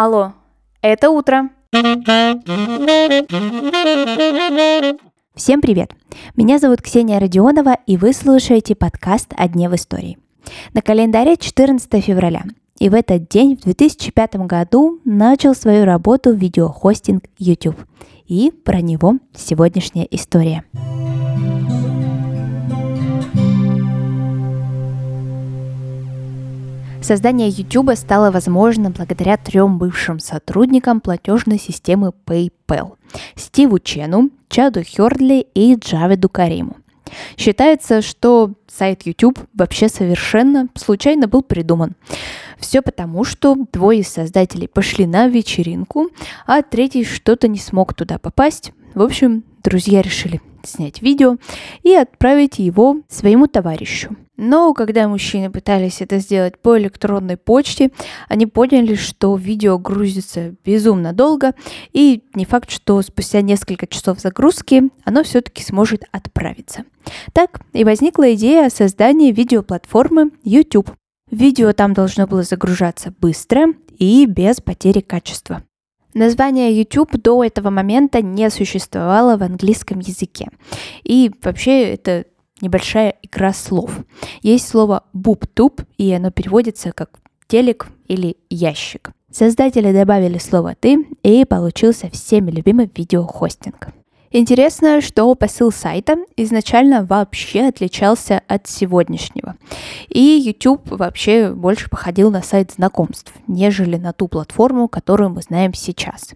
Алло, это утро. Всем привет! Меня зовут Ксения Родионова, и вы слушаете подкаст «О дне в истории». На календаре 14 февраля, и в этот день, в 2005 году, начал свою работу видеохостинг YouTube. И про него сегодняшняя история. Создание YouTube стало возможно благодаря трем бывшим сотрудникам платежной системы PayPal – Стиву Чену, Чаду Хёрдли и Джаведу Кариму. Считается, что сайт YouTube вообще совершенно случайно был придуман. Все потому, что двое из создателей пошли на вечеринку, а третий что-то не смог туда попасть. В общем, друзья решили снять видео и отправить его своему товарищу. Но когда мужчины пытались это сделать по электронной почте, они поняли, что видео грузится безумно долго, и не факт, что спустя несколько часов загрузки оно все-таки сможет отправиться. Так и возникла идея о создании видеоплатформы YouTube. Видео там должно было загружаться быстро и без потери качества. Название YouTube до этого момента не существовало в английском языке. И вообще это небольшая игра слов. Есть слово BoobTube, и оно переводится как телек или ящик. Создатели добавили слово «ты», и получился всеми любимый видеохостинг. Интересно, что посыл сайта изначально вообще отличался от сегодняшнего. И YouTube вообще больше походил на сайт знакомств, нежели на ту платформу, которую мы знаем сейчас.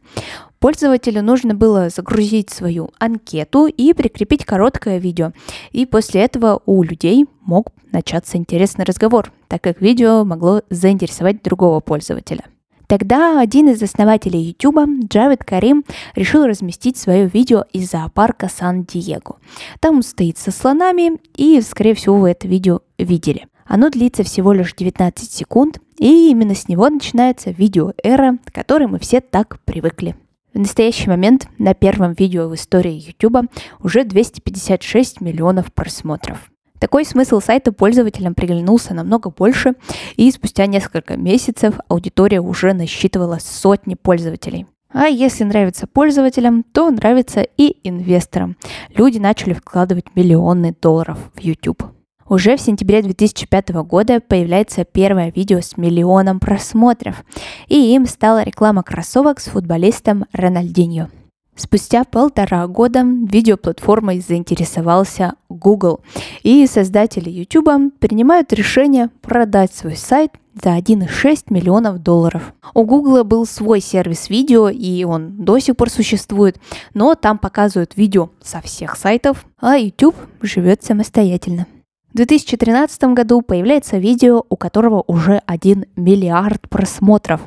Пользователю нужно было загрузить свою анкету и прикрепить короткое видео. И после этого у людей мог начаться интересный разговор, так как видео могло заинтересовать другого пользователя. Тогда один из основателей YouTube, Джавид Карим, решил разместить свое видео из зоопарка Сан-Диего. Там он стоит со слонами, и, скорее всего, вы это видео видели. Оно длится всего лишь 19 секунд, и именно с него начинается видео-эра, к которой мы все так привыкли. В настоящий момент на первом видео в истории YouTube уже 256 миллионов просмотров. Такой смысл сайта пользователям приглянулся намного больше, и спустя несколько месяцев аудитория уже насчитывала сотни пользователей. А если нравится пользователям, то нравится и инвесторам. Люди начали вкладывать миллионы долларов в YouTube. Уже в сентябре 2005 года появляется первое видео с миллионом просмотров, и им стала реклама кроссовок с футболистом Рональдиньо. Спустя полтора года видеоплатформой заинтересовался Google, и создатели YouTube принимают решение продать свой сайт за 1,6 миллионов долларов. У Google был свой сервис видео, и он до сих пор существует, но там показывают видео со всех сайтов, а YouTube живет самостоятельно. В 2013 году появляется видео, у которого уже 1 миллиард просмотров,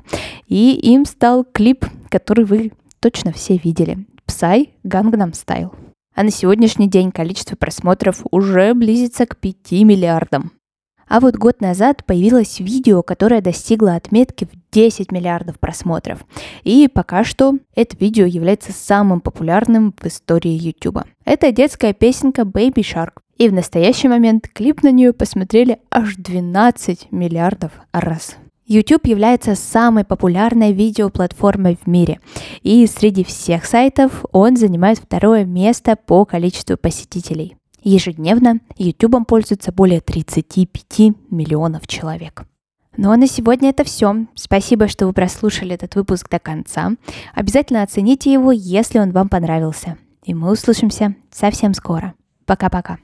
и им стал клип, который вы точно все видели. Psy Gangnam Style. А на сегодняшний день количество просмотров уже близится к 5 миллиардам. А вот год назад появилось видео, которое достигло отметки в 10 миллиардов просмотров. И пока что это видео является самым популярным в истории YouTube. Это детская песенка Baby Shark. И в настоящий момент клип на нее посмотрели аж 12 миллиардов раз. YouTube является самой популярной видеоплатформой в мире, и среди всех сайтов он занимает второе место по количеству посетителей. Ежедневно YouTube пользуется более 35 миллионов человек. Ну а на сегодня это все. Спасибо, что вы прослушали этот выпуск до конца. Обязательно оцените его, если он вам понравился. И мы услышимся совсем скоро. Пока-пока.